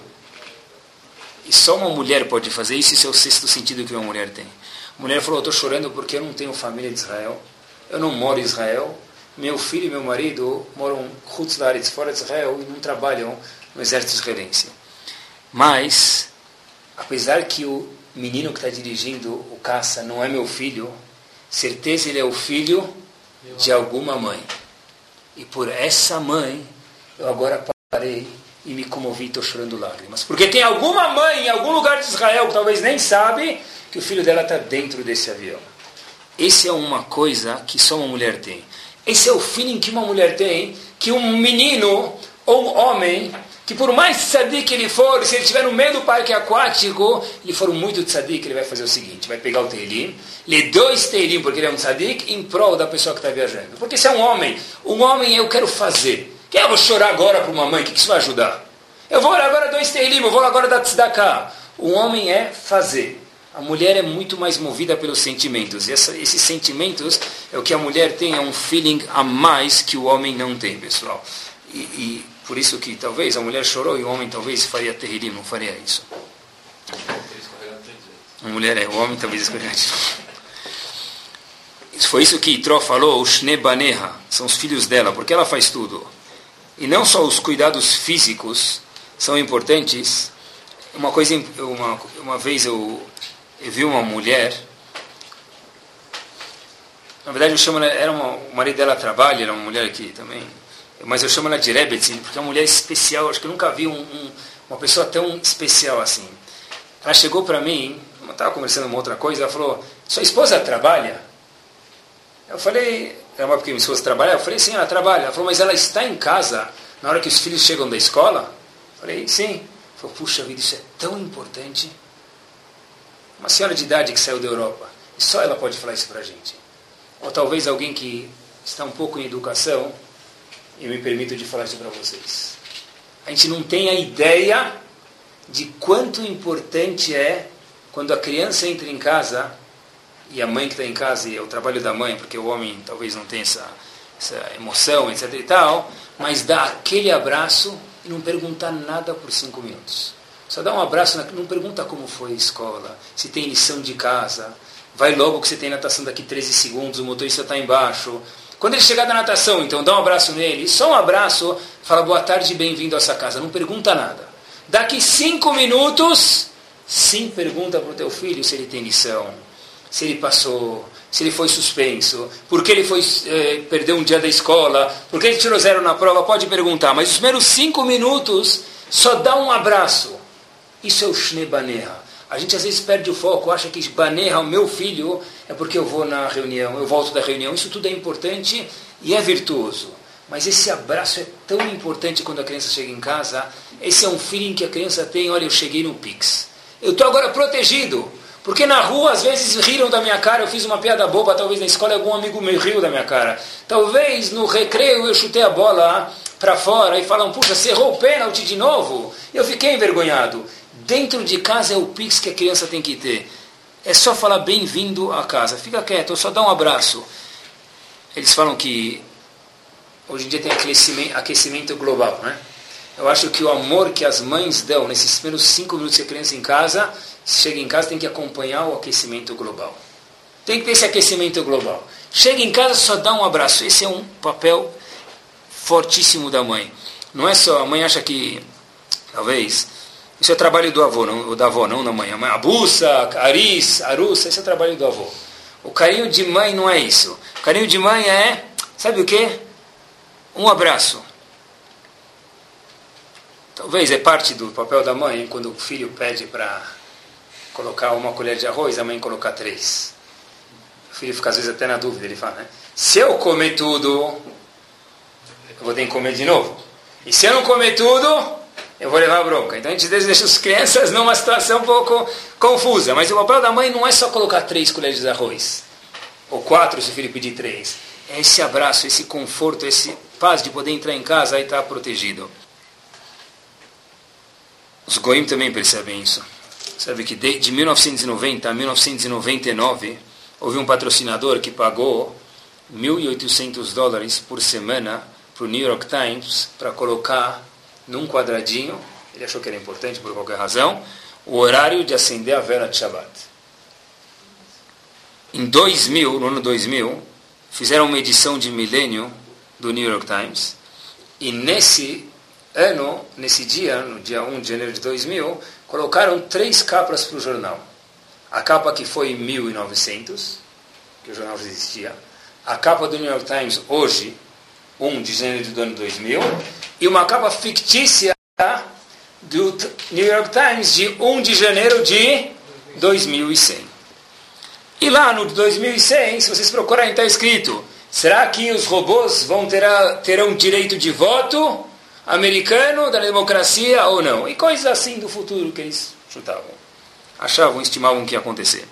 E só uma mulher pode fazer isso, isso é o sexto sentido que uma mulher tem. A mulher falou, estou chorando porque eu não tenho família de Israel, eu não moro em Israel, meu filho e meu marido moram fora de Israel e não trabalham no exército israelense. Mas apesar que o menino que está dirigindo o caça não é meu filho, certeza ele é o filho de alguma mãe. E por essa mãe, eu agora parei e me comovi estou chorando lágrimas. Porque tem alguma mãe em algum lugar de Israel que talvez nem sabe que o filho dela está dentro desse avião. Esse é uma coisa que só uma mulher tem. Esse é o feeling que uma mulher tem, que um menino ou um homem, que por mais tzadik que ele for, se ele estiver no meio do parque aquático, ele for muito tzadik, ele vai fazer o seguinte, vai pegar o teilim, lê dois teilim, porque ele é um tzadik, em prol da pessoa que está viajando. Porque se é um homem, um homem eu quero fazer. Que eu vou chorar agora para uma mãe, o que, que isso vai ajudar? Eu vou agora dois teilim, eu vou agora dar tzedakah. O homem é fazer. A mulher é muito mais movida pelos sentimentos. E essa, esses sentimentos é o que a mulher tem, é um feeling a mais que o homem não tem, pessoal. E, e por isso que talvez a mulher chorou e o homem talvez faria terrilim, não faria isso. A mulher é, o homem talvez escolheria Foi isso que Itró falou, os Shnebaneha, são os filhos dela, porque ela faz tudo. E não só os cuidados físicos são importantes. Uma coisa, uma, uma vez eu eu vi uma mulher, na verdade eu chamo ela, era uma, o marido dela trabalha, era uma mulher aqui também, mas eu chamo ela de Rebetzin, porque é uma mulher especial, acho que eu nunca vi um, um, uma pessoa tão especial assim. Ela chegou para mim, eu estava conversando uma outra coisa, ela falou, sua esposa trabalha? Eu falei, é uma porque minha esposa trabalha? Eu falei, sim, ela trabalha. Ela falou, mas ela está em casa na hora que os filhos chegam da escola? Eu falei, sim. Ela falou, puxa vida, isso é tão importante. Uma senhora de idade que saiu da Europa. E só ela pode falar isso para a gente. Ou talvez alguém que está um pouco em educação, eu me permito de falar isso para vocês. A gente não tem a ideia de quanto importante é quando a criança entra em casa e a mãe que está em casa, e é o trabalho da mãe, porque o homem talvez não tenha essa, essa emoção, etc e tal, mas dá aquele abraço e não perguntar nada por cinco minutos. Só dá um abraço, não pergunta como foi a escola, se tem lição de casa. Vai logo que você tem natação daqui 13 segundos, o motorista está embaixo. Quando ele chegar da natação, então dá um abraço nele. Só um abraço, fala boa tarde, bem-vindo a essa casa. Não pergunta nada. Daqui cinco minutos, sim pergunta para o teu filho se ele tem lição, se ele passou, se ele foi suspenso, por que ele foi eh, perdeu um dia da escola, por que ele tirou zero na prova, pode perguntar. Mas os primeiros cinco minutos, só dá um abraço. Isso é o Shnebaneha. A gente às vezes perde o foco, acha que Baneha, o meu filho, é porque eu vou na reunião, eu volto da reunião. Isso tudo é importante e é virtuoso. Mas esse abraço é tão importante quando a criança chega em casa. Esse é um feeling que a criança tem, olha, eu cheguei no Pix. Eu estou agora protegido. Porque na rua, às vezes, riram da minha cara, eu fiz uma piada boba, talvez na escola algum amigo meu riu da minha cara. Talvez no recreio eu chutei a bola para fora e falam, puxa, você errou o pênalti de novo. Eu fiquei envergonhado. Dentro de casa é o pix que a criança tem que ter. É só falar bem-vindo à casa. Fica quieto, só dá um abraço. Eles falam que hoje em dia tem aquecimento, aquecimento global, né? Eu acho que o amor que as mães dão nesses primeiros cinco minutos que a criança em casa, chega em casa tem que acompanhar o aquecimento global. Tem que ter esse aquecimento global. Chega em casa, só dá um abraço. Esse é um papel fortíssimo da mãe. Não é só, a mãe acha que, talvez, isso é trabalho do avô, não, da avó, não da mãe. A mãe abuça, aris, aruça, isso é trabalho do avô. O carinho de mãe não é isso. O carinho de mãe é, sabe o quê? Um abraço. Talvez é parte do papel da mãe, quando o filho pede para colocar uma colher de arroz, a mãe colocar três. O filho fica às vezes até na dúvida, ele fala, né? Se eu comer tudo, eu vou ter que comer de novo. E se eu não comer tudo, eu vou levar bronca. Então a gente deixa as crianças numa situação um pouco confusa. Mas o papel da mãe não é só colocar três colheres de arroz. Ou quatro se o filho pedir três. É esse abraço, esse conforto, esse paz de poder entrar em casa e estar protegido. Os goim também percebem isso. Sabe que de, de 1990 a 1999 houve um patrocinador que pagou 1.800 dólares por semana para o New York Times para colocar num quadradinho, ele achou que era importante por qualquer razão, o horário de acender a vela de Shabbat. Em 2000, no ano 2000, fizeram uma edição de milênio do New York Times, e nesse ano, nesse dia, no dia 1 de janeiro de 2000, colocaram três capas para o jornal. A capa que foi em 1900, que o jornal já existia. A capa do New York Times hoje, 1 de janeiro do ano 2000. E uma capa fictícia do New York Times de 1 de janeiro de 2100. E lá no 2100, se vocês procurarem, está escrito: será que os robôs vão ter, terão direito de voto americano da democracia ou não? E coisas assim do futuro que eles chutavam, achavam, estimavam que ia acontecer.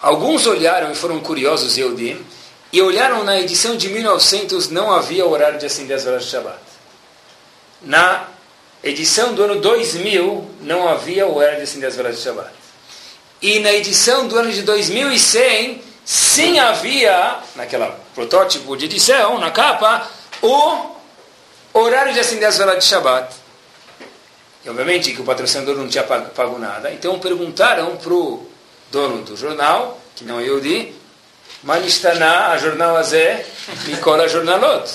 Alguns olharam e foram curiosos, eu di, e olharam na edição de 1900, não havia horário de acender as velas de Shabbat. Na edição do ano 2000, não havia horário de acender as velas de Shabbat. E na edição do ano de 2100, sim havia, naquela protótipo de edição, na capa, o horário de acender as velas de Shabbat. E obviamente que o patrocinador não tinha pago, pago nada. Então perguntaram para o dono do jornal, que não é Yudi, Manistana, a jornal Azé, Nicola Jornalot.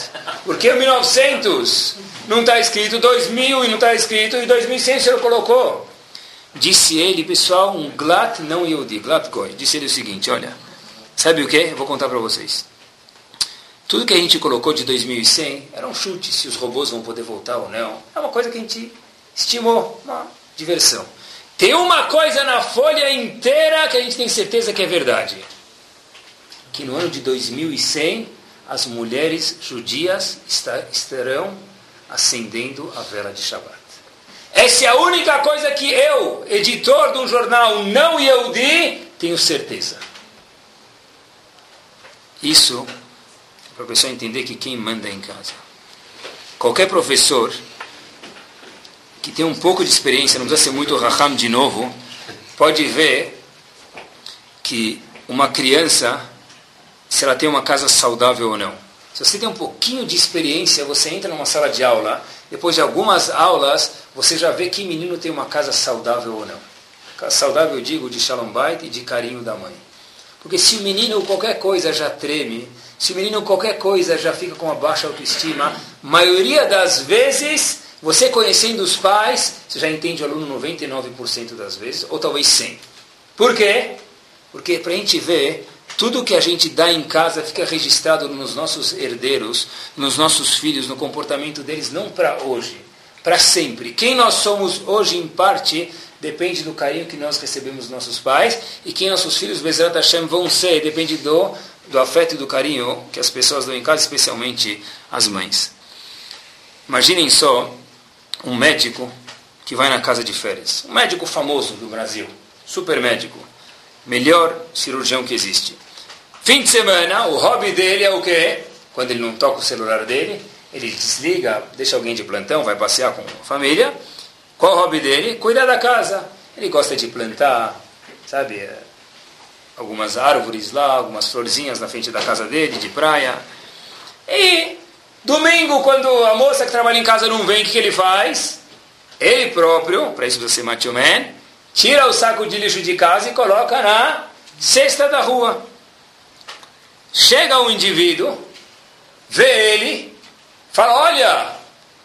Porque em 1900 não está escrito 2000 e não está escrito e 2100 o senhor colocou. Disse ele, pessoal, um glat não Yehudi, glat goy. Disse ele o seguinte, olha, sabe o que? Vou contar para vocês. Tudo que a gente colocou de 2100 era um chute, se os robôs vão poder voltar ou não. É uma coisa que a gente estimou, uma diversão. Tem uma coisa na folha inteira que a gente tem certeza que é verdade. Que no ano de 2100 as mulheres judias estarão acendendo a vela de Shabbat. Essa é a única coisa que eu, editor de um jornal não Yehudi, tenho certeza. Isso é para a pessoa entender que quem manda é em casa. Qualquer professor que tem um pouco de experiência, não precisa ser muito raham de novo, pode ver que uma criança, se ela tem uma casa saudável ou não. Se você tem um pouquinho de experiência, você entra numa sala de aula, depois de algumas aulas, você já vê que menino tem uma casa saudável ou não. Saudável, eu digo, de shalom bait e de carinho da mãe. Porque se o menino qualquer coisa já treme, se o menino qualquer coisa já fica com uma baixa autoestima, maioria das vezes, você conhecendo os pais, você já entende o aluno 99% das vezes, ou talvez 100%. Por quê? Porque para a gente ver tudo que a gente dá em casa fica registrado nos nossos herdeiros, nos nossos filhos, no comportamento deles, não para hoje, para sempre. Quem nós somos hoje, em parte, depende do carinho que nós recebemos dos nossos pais, e quem nossos filhos, Bezerra Hashem, vão ser, depende do, do afeto e do carinho que as pessoas dão em casa, especialmente as mães. Imaginem só um médico que vai na casa de férias. Um médico famoso do Brasil, super médico, melhor cirurgião que existe. Fim de semana, o hobby dele é o quê? Quando ele não toca o celular dele, ele desliga, deixa alguém de plantão, vai passear com a família. Qual o hobby dele? Cuidar da casa. Ele gosta de plantar, sabe, é, algumas árvores lá, algumas florzinhas na frente da casa dele, de praia. E domingo, quando a moça que trabalha em casa não vem, o que, ele faz? Ele próprio, para isso você macho man, tira o saco de lixo de casa e coloca na cesta da rua. Chega um indivíduo, vê ele, fala: Olha,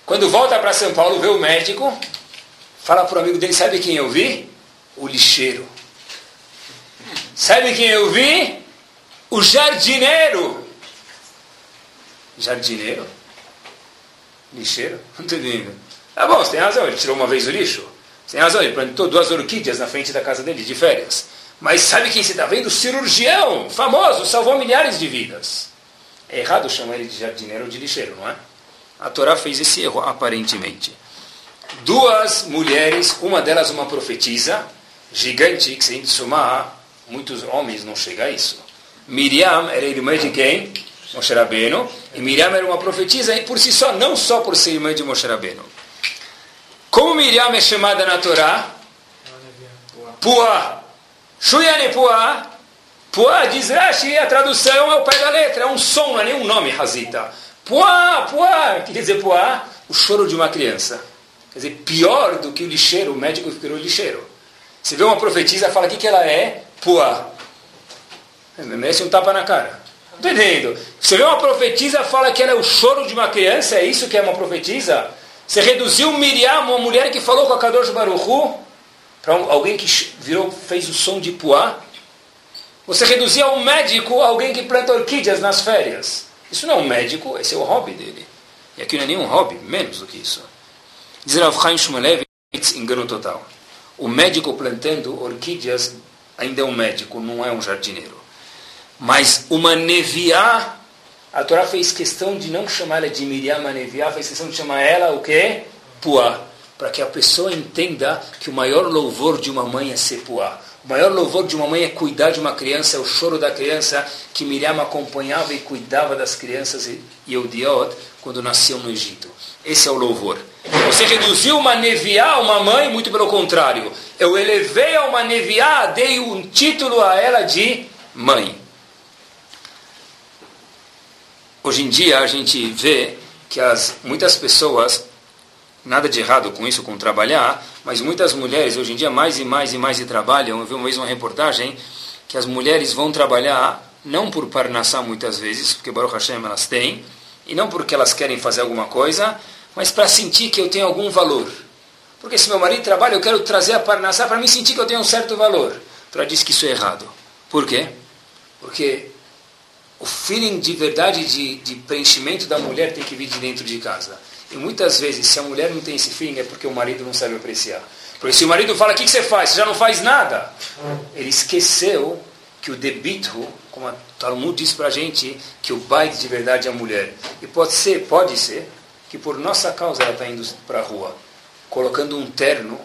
quando volta para São Paulo, vê o médico, fala para o amigo dele: Sabe quem eu vi? O lixeiro. Sabe quem eu vi? O jardineiro. Jardineiro? Lixeiro? Não estou entendendo. Tá bom, você tem razão, ele tirou uma vez o lixo. Tem razão, ele plantou duas orquídeas na frente da casa dele, de férias. Mas sabe quem você está vendo? O cirurgião famoso, salvou milhares de vidas. É errado chamar ele de jardineiro ou de lixeiro, não é? A Torá fez esse erro, aparentemente. Duas mulheres, uma delas uma profetisa, gigante, que se gente somar, muitos homens não chegam a isso. Miriam era irmã de quem? Moshe Rabbeinu. E Miriam era uma profetisa e por si só, não só por ser irmã de Moshe Rabbeinu. Como Miriam é chamada na Torá? Puá. Shuyane Puá. Puá diz Rashi, a tradução é o pé da letra, é um som, não é nenhum nome, Razita. Puá, Puá. O que quer dizer Puá? O choro de uma criança. Quer dizer, pior do que o lixeiro, o médico que virou lixeiro. Você vê uma profetisa fala o que, que ela é? Puá. Merece um tapa na cara. Estou entendendo. Você vê uma profetisa fala que ela é o choro de uma criança, é isso que é uma profetisa? Você reduziu Miriam, uma mulher que falou com a Kadosh Baruchu, para alguém que virou, fez o som de puá. Você reduzia um médico a alguém que planta orquídeas nas férias. Isso não é um médico, esse é o hobby dele. E aqui não é nenhum hobby, menos do que isso. Diz Rav Chaim engano total. O médico plantando orquídeas ainda é um médico, não é um jardineiro. Mas uma neviá, a Torá fez questão de não chamar ela de Miriam Neviá, fez questão de chamar ela o quê? Puá. Para que a pessoa entenda que o maior louvor de uma mãe é ser puá. O maior louvor de uma mãe é cuidar de uma criança, é o choro da criança, que Miriam acompanhava e cuidava das crianças e, e Odiot quando nasceu no Egito. Esse é o louvor. Você reduziu uma neviá a uma mãe, muito pelo contrário. Eu elevei a uma neviá, dei um título a ela de mãe. Hoje em dia a gente vê que as, muitas pessoas, nada de errado com isso, com trabalhar, mas muitas mulheres hoje em dia mais e mais e mais trabalham. Eu vi uma vez uma reportagem que as mulheres vão trabalhar não por parnassá muitas vezes, porque Baruch Hashem elas têm, e não porque elas querem fazer alguma coisa, mas para sentir que eu tenho algum valor. Porque se meu marido trabalha, eu quero trazer a parnassá para me sentir que eu tenho um certo valor. Ela diz que isso é errado. Por quê? Porque o feeling de verdade de, de preenchimento da mulher tem que vir de dentro de casa. E muitas vezes, se a mulher não tem esse feeling, é porque o marido não sabe apreciar. Porque se o marido fala, o que, que você faz? Você já não faz nada. Ele esqueceu que o debito, como a Talmud diz para a gente, que o baile de verdade é a mulher. E pode ser, pode ser, que por nossa causa ela está indo para a rua, colocando um terno,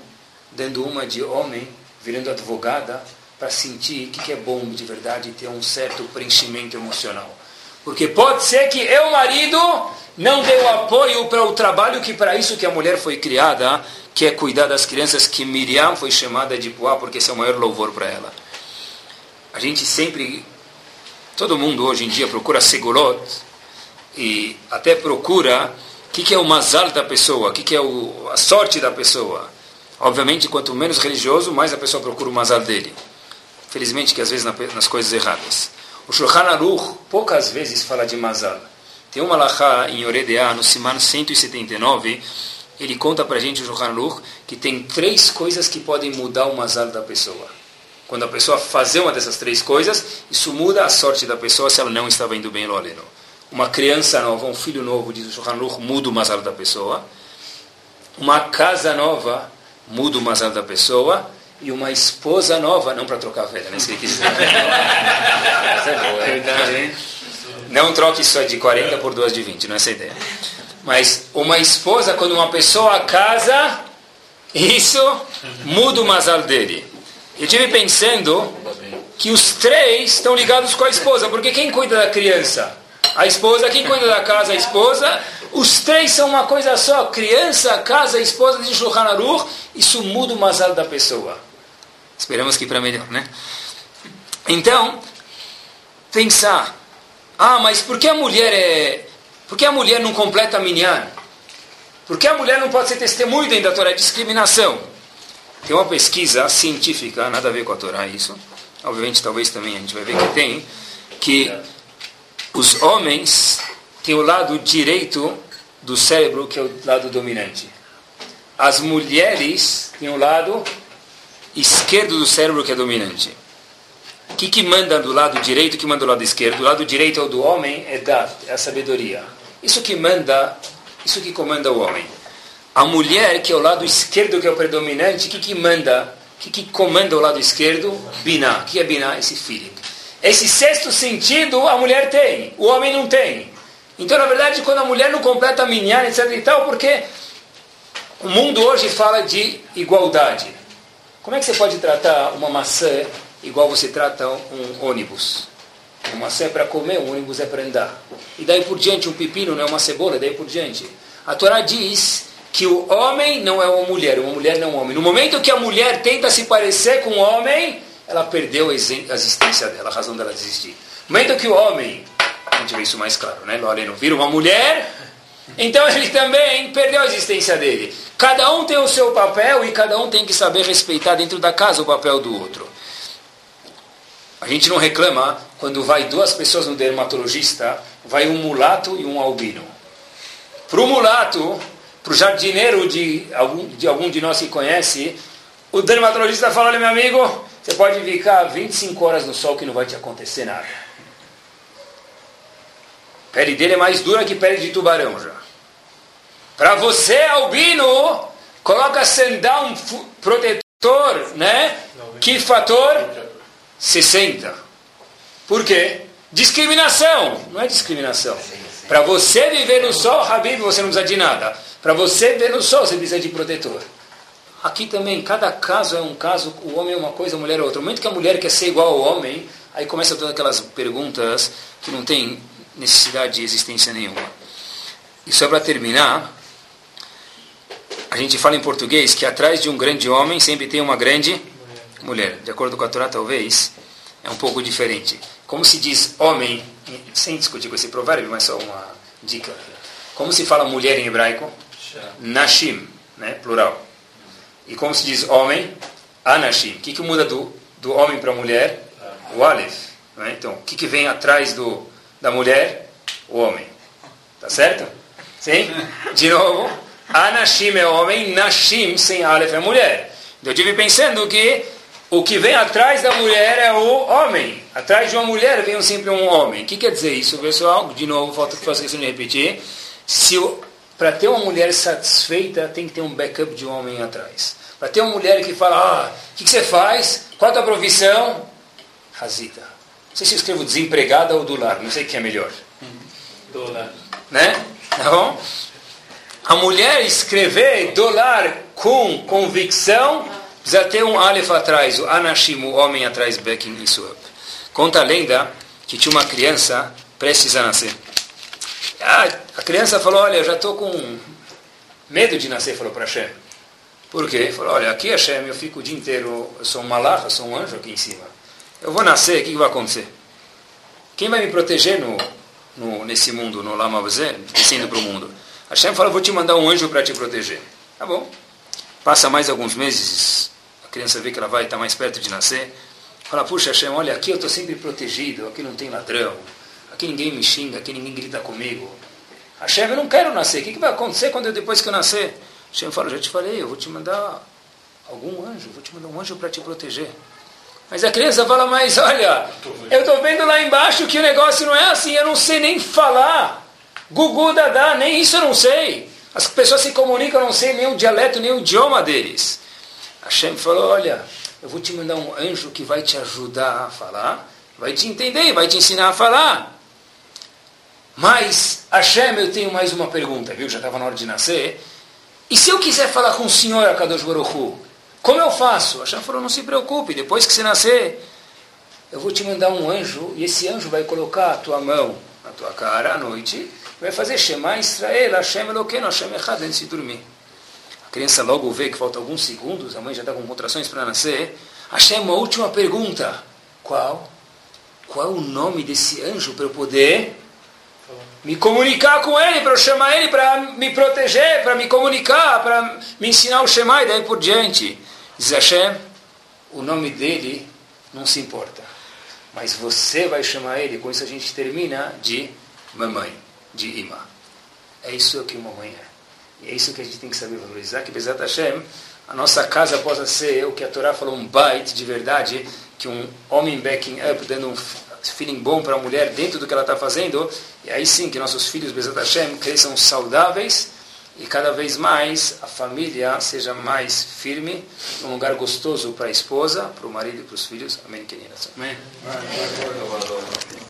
dando uma de homem, virando advogada, para sentir o que, que é bom de verdade e ter um certo preenchimento emocional. Porque pode ser que eu, marido, não dê o apoio para o trabalho que para isso que a mulher foi criada, que é cuidar das crianças, que Miriam foi chamada de Puá, porque esse é o maior louvor para ela. A gente sempre, todo mundo hoje em dia procura segurot e até procura o que, que é o mazal da pessoa, o que, que é o, a sorte da pessoa. Obviamente, quanto menos religioso, mais a pessoa procura o mazal dele. Felizmente que às vezes nas coisas erradas. O Shulchan Aruch poucas vezes fala de Mazal. Tem uma lahá em Oredea, no Siman 179, ele conta para a gente, o Shulchan Aruch, que tem três coisas que podem mudar o Mazal da pessoa. Quando a pessoa fazer uma dessas três coisas, isso muda a sorte da pessoa se ela não estava indo bem no aleno. Uma criança nova, um filho novo, diz o Shulchan Aruch, muda o Mazal da pessoa. Uma casa nova muda o Mazal da pessoa e uma esposa nova, não para trocar velha, né? Se quiser. é Não troque só de 40 por duas de 20, não é essa a ideia. Mas uma esposa, quando uma pessoa casa, isso muda o masal dele. Eu tive pensando que os três estão ligados com a esposa, porque quem cuida da criança? A esposa, quem cuida da casa? A esposa. Os três são uma coisa só: criança, casa, esposa de Shulchan Aruch. Isso muda o masal da pessoa. Esperamos que para melhor, né? Então, pensar, ah, mas por que a mulher é, por que a mulher não completa a minyan? Por que a mulher não pode ser testemunha dentro da Torá? É discriminação. Tem uma pesquisa científica, nada a ver com a Torá isso. Obviamente, talvez também a gente vai ver que tem, que os homens têm o lado direito do cérebro, que é o lado dominante. As mulheres têm o lado esquerdo do cérebro que é dominante. O que, que manda do lado direito, o que manda do lado esquerdo? Do lado direito é o do homem, é da é a sabedoria. Isso que manda, isso que comanda o homem. A mulher, que é o lado esquerdo, que é o predominante, o que, que manda, o que, que comanda o lado esquerdo? Biná. O que é biná? Esse feeling. Esse sexto sentido a mulher tem, o homem não tem. Então, na verdade, quando a mulher não completa a minhar, etc e tal, porque o mundo hoje fala de igualdade. Como é que você pode tratar uma maçã igual você trata um ônibus? Uma maçã é para comer, um ônibus é para andar. E daí por diante, um pepino não é uma cebola, daí por diante. A Torá diz que o homem não é uma mulher, uma mulher não é um homem. No momento que a mulher tenta se parecer com o homem, ela perdeu a existência dela, a razão dela existir. No momento que o homem, a gente vê isso mais claro, né? Lorena vira uma mulher, então ele também perdeu a existência dele. Cada um tem o seu papel e cada um tem que saber respeitar dentro da casa o papel do outro. A gente não reclama quando vai duas pessoas no dermatologista, vai um mulato e um albino. Para o mulato, para o jardineiro de algum, de algum de nós que conhece, O dermatologista fala, olha meu amigo, você pode ficar 25 horas no sol que não vai te acontecer nada. Pele dele é mais dura que pele de tubarão já. Para você, albino, coloca sandal um protetor, né? Que fator? 60. Por quê? Discriminação. Não é discriminação. Para você viver no sol, Habib, você não precisa de nada. Para você viver no sol, você precisa de protetor. Aqui também, cada caso é um caso, o homem é uma coisa, a mulher é outra. No momento que a mulher quer ser igual ao homem, aí começa todas aquelas perguntas que não tem necessidade de existência nenhuma. E só para terminar, a gente fala em português que atrás de um grande homem sempre tem uma grande mulher. De acordo com a Torá, talvez, é um pouco diferente. Como se diz homem, sem discutir com esse provérbio, mas só uma dica. Como se fala mulher em hebraico? Nashim, né? plural. E como se diz homem? Anashim. O que, que muda do, do homem para a mulher? O Aleph. Né? Então, o que, que vem atrás do, da mulher? O homem. Tá certo? Sim? De novo. Anashim é homem, Nashim sem Aleph é mulher. Eu estive pensando que o que vem atrás da mulher é o homem. Atrás de uma mulher vem sempre um homem. O que quer dizer isso, pessoal? De novo, falta que fazer questão de repetir. Se para ter uma mulher satisfeita, tem que ter um backup de um homem atrás. Para ter uma mulher que fala, ah, o que, que, você faz? Qual a tua profissão? Razita. Não sei se eu escrevo desempregada ou do lar, não sei o que é melhor. Dólar. Né? Tá bom? A mulher escrever dólar com convicção, precisa ter um alef atrás, o anashim, o homem atrás, backing isso up. Conta a lenda que tinha uma criança prestes a nascer. Ah, a criança falou, olha, eu já estou com medo de nascer, falou para Hashem. Por quê? Falou, olha, aqui Hashem, eu fico o dia inteiro, eu sou um malach, eu sou um anjo aqui em cima. Eu vou nascer, o que, que vai acontecer? Quem vai me proteger no, no, nesse mundo, no Lama descendo para o mundo? Hashem falou, vou te mandar um anjo para te proteger. Tá bom. Passa mais alguns meses, a criança vê que ela vai estar mais perto de nascer. Fala, puxa Hashem, olha, aqui eu estou sempre protegido, aqui não tem ladrão, aqui ninguém me xinga, aqui ninguém grita comigo. Hashem, eu não quero nascer. O que, que vai acontecer quando eu, depois que eu nascer? Hashem fala, já te falei, eu vou te mandar algum anjo, vou te mandar um anjo para te proteger. Mas a criança fala, mas olha, eu estou vendo lá embaixo que o negócio não é assim, eu não sei nem falar. Gugu Dadá, nem isso eu não sei. As pessoas se comunicam, eu não sei nem o dialeto, nem o idioma deles. Hashem falou, olha, eu vou te mandar um anjo que vai te ajudar a falar, vai te entender, vai te ensinar a falar. Mas, Hashem, eu tenho mais uma pergunta, viu? Já estava na hora de nascer. E se eu quiser falar com o Senhor, Akadosh Baruch como eu faço? Hashem falou, não se preocupe, depois que você nascer, eu vou te mandar um anjo, e esse anjo vai colocar a tua mão na tua cara à noite, vai fazer Shema Israel, Hashem Eloqueno, Hashem Echad, antes de dormir. A criança logo vê que falta alguns segundos, a mãe já está com contrações para nascer. Hashem, uma última pergunta. Qual? Qual o nome desse anjo para eu poder me comunicar com ele, para eu chamar ele para me proteger, para me comunicar, para me ensinar o Shema e daí por diante. Diz Hashem, o nome dele não se importa. Mas você vai chamar ele, com isso a gente termina de mamãe, de imã. É isso que uma mãe é. E é isso que a gente tem que saber valorizar, que Bezat Hashem, a nossa casa possa ser o que a Torá falou, um bait de verdade, que um homem backing up, dando um feeling bom para a mulher dentro do que ela está fazendo, e aí sim que nossos filhos, Bezat Hashem, cresçam saudáveis e cada vez mais a família seja mais firme, um lugar gostoso para a esposa, para o marido e para os filhos. Amém, queridas. Amém.